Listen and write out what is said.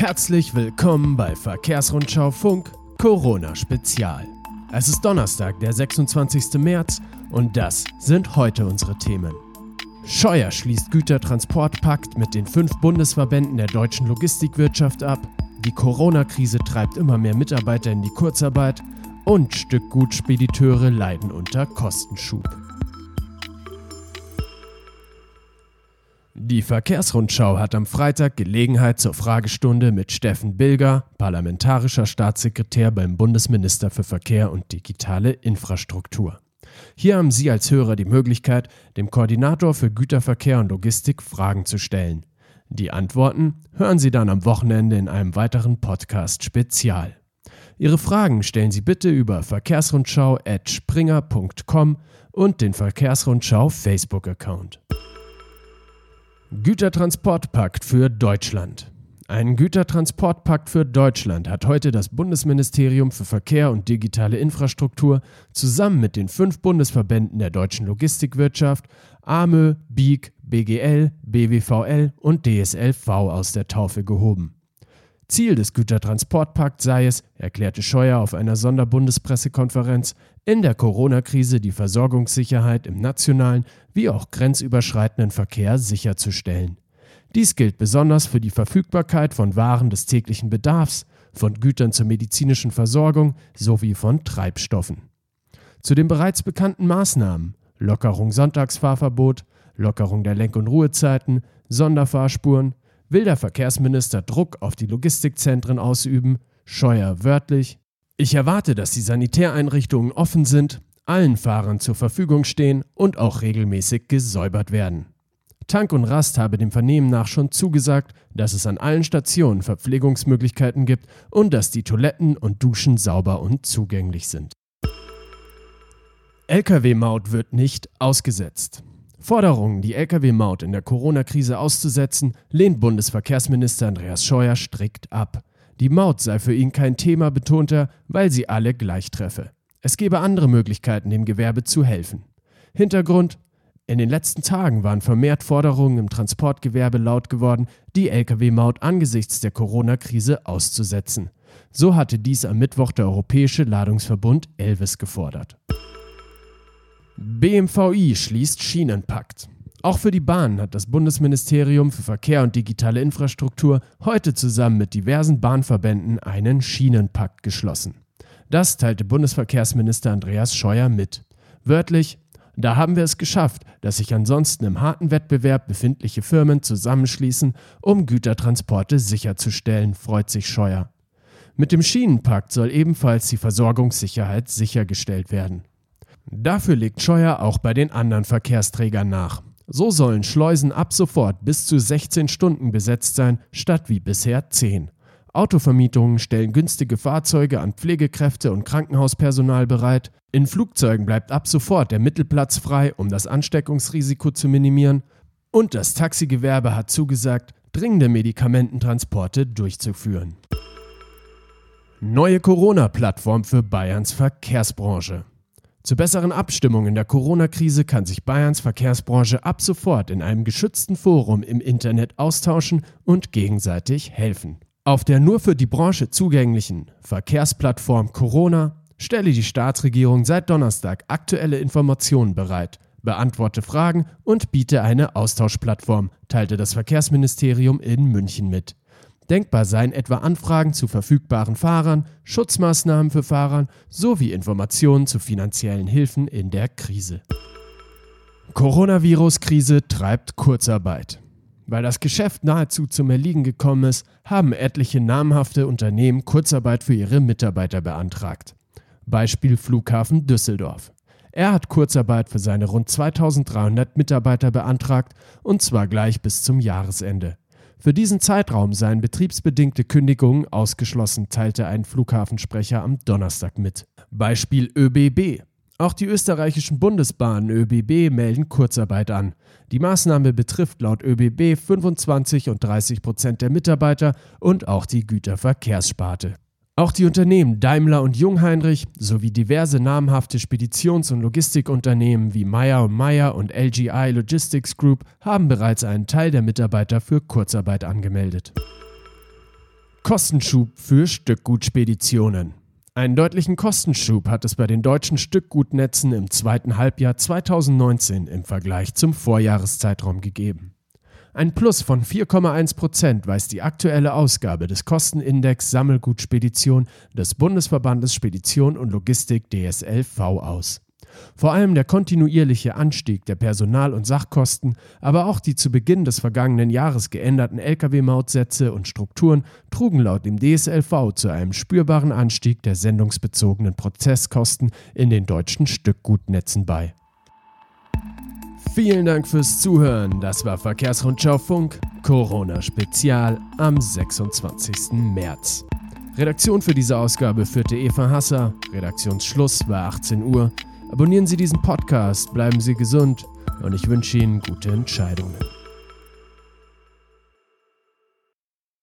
Herzlich willkommen bei Verkehrsrundschau Funk Corona Spezial. Es ist Donnerstag, der 26. März und das sind heute unsere Themen. Scheuer schließt Gütertransportpakt mit den fünf Bundesverbänden der deutschen Logistikwirtschaft ab. Die Corona-Krise treibt immer mehr Mitarbeiter in die Kurzarbeit und Stückgutspediteure leiden unter Kostenschub. Die Verkehrsrundschau hat am Freitag Gelegenheit zur Fragestunde mit Steffen Bilger, parlamentarischer Staatssekretär beim Bundesminister für Verkehr und digitale Infrastruktur. Hier haben Sie als Hörer die Möglichkeit, dem Koordinator für Güterverkehr und Logistik Fragen zu stellen. Die Antworten hören Sie dann am Wochenende in einem weiteren Podcast Spezial. Ihre Fragen stellen Sie bitte über verkehrsrundschau.springer.com und den Verkehrsrundschau Facebook-Account. Gütertransportpakt für Deutschland. Ein Gütertransportpakt für Deutschland hat heute das Bundesministerium für Verkehr und digitale Infrastruktur zusammen mit den fünf Bundesverbänden der deutschen Logistikwirtschaft, AMÖ, BIG, BGL, BWVL und DSLV aus der Taufe gehoben. Ziel des Gütertransportpakts sei es, erklärte Scheuer auf einer Sonderbundespressekonferenz, in der Corona-Krise die Versorgungssicherheit im nationalen wie auch grenzüberschreitenden Verkehr sicherzustellen. Dies gilt besonders für die Verfügbarkeit von Waren des täglichen Bedarfs, von Gütern zur medizinischen Versorgung sowie von Treibstoffen. Zu den bereits bekannten Maßnahmen Lockerung Sonntagsfahrverbot, Lockerung der Lenk- und Ruhezeiten, Sonderfahrspuren, will der Verkehrsminister Druck auf die Logistikzentren ausüben, Scheuer wörtlich. Ich erwarte, dass die Sanitäreinrichtungen offen sind, allen Fahrern zur Verfügung stehen und auch regelmäßig gesäubert werden. Tank und Rast habe dem Vernehmen nach schon zugesagt, dass es an allen Stationen Verpflegungsmöglichkeiten gibt und dass die Toiletten und Duschen sauber und zugänglich sind. Lkw-Maut wird nicht ausgesetzt. Forderungen, die Lkw-Maut in der Corona-Krise auszusetzen, lehnt Bundesverkehrsminister Andreas Scheuer strikt ab. Die Maut sei für ihn kein Thema, betont er, weil sie alle gleich treffe. Es gebe andere Möglichkeiten, dem Gewerbe zu helfen. Hintergrund in den letzten Tagen waren vermehrt Forderungen im Transportgewerbe laut geworden, die Lkw-Maut angesichts der Corona-Krise auszusetzen. So hatte dies am Mittwoch der Europäische Ladungsverbund Elvis gefordert. BMVI schließt Schienenpakt. Auch für die Bahn hat das Bundesministerium für Verkehr und digitale Infrastruktur heute zusammen mit diversen Bahnverbänden einen Schienenpakt geschlossen. Das teilte Bundesverkehrsminister Andreas Scheuer mit. Wörtlich, da haben wir es geschafft, dass sich ansonsten im harten Wettbewerb befindliche Firmen zusammenschließen, um Gütertransporte sicherzustellen, freut sich Scheuer. Mit dem Schienenpakt soll ebenfalls die Versorgungssicherheit sichergestellt werden. Dafür legt Scheuer auch bei den anderen Verkehrsträgern nach. So sollen Schleusen ab sofort bis zu 16 Stunden besetzt sein, statt wie bisher 10. Autovermietungen stellen günstige Fahrzeuge an Pflegekräfte und Krankenhauspersonal bereit. In Flugzeugen bleibt ab sofort der Mittelplatz frei, um das Ansteckungsrisiko zu minimieren. Und das Taxigewerbe hat zugesagt, dringende Medikamententransporte durchzuführen. Neue Corona-Plattform für Bayerns Verkehrsbranche. Zur besseren Abstimmung in der Corona-Krise kann sich Bayerns Verkehrsbranche ab sofort in einem geschützten Forum im Internet austauschen und gegenseitig helfen. Auf der nur für die Branche zugänglichen Verkehrsplattform Corona stelle die Staatsregierung seit Donnerstag aktuelle Informationen bereit, beantworte Fragen und biete eine Austauschplattform, teilte das Verkehrsministerium in München mit. Denkbar seien etwa Anfragen zu verfügbaren Fahrern, Schutzmaßnahmen für Fahrern sowie Informationen zu finanziellen Hilfen in der Krise. Coronavirus-Krise treibt Kurzarbeit. Weil das Geschäft nahezu zum Erliegen gekommen ist, haben etliche namhafte Unternehmen Kurzarbeit für ihre Mitarbeiter beantragt. Beispiel Flughafen Düsseldorf. Er hat Kurzarbeit für seine rund 2300 Mitarbeiter beantragt, und zwar gleich bis zum Jahresende. Für diesen Zeitraum seien betriebsbedingte Kündigungen ausgeschlossen, teilte ein Flughafensprecher am Donnerstag mit. Beispiel ÖBB. Auch die österreichischen Bundesbahnen ÖBB melden Kurzarbeit an. Die Maßnahme betrifft laut ÖBB 25 und 30 Prozent der Mitarbeiter und auch die Güterverkehrssparte. Auch die Unternehmen Daimler und Jungheinrich sowie diverse namhafte Speditions- und Logistikunternehmen wie Meyer Meyer und LGI Logistics Group haben bereits einen Teil der Mitarbeiter für Kurzarbeit angemeldet. Kostenschub für Stückgutspeditionen. Einen deutlichen Kostenschub hat es bei den deutschen Stückgutnetzen im zweiten Halbjahr 2019 im Vergleich zum Vorjahreszeitraum gegeben. Ein Plus von 4,1 Prozent weist die aktuelle Ausgabe des Kostenindex Sammelgutspedition des Bundesverbandes Spedition und Logistik DSLV aus. Vor allem der kontinuierliche Anstieg der Personal- und Sachkosten, aber auch die zu Beginn des vergangenen Jahres geänderten Lkw-Mautsätze und Strukturen trugen laut dem DSLV zu einem spürbaren Anstieg der sendungsbezogenen Prozesskosten in den deutschen Stückgutnetzen bei. Vielen Dank fürs Zuhören. Das war Verkehrsrundschau Funk, Corona Spezial am 26. März. Redaktion für diese Ausgabe führte Eva Hasser. Redaktionsschluss war 18 Uhr. Abonnieren Sie diesen Podcast, bleiben Sie gesund und ich wünsche Ihnen gute Entscheidungen.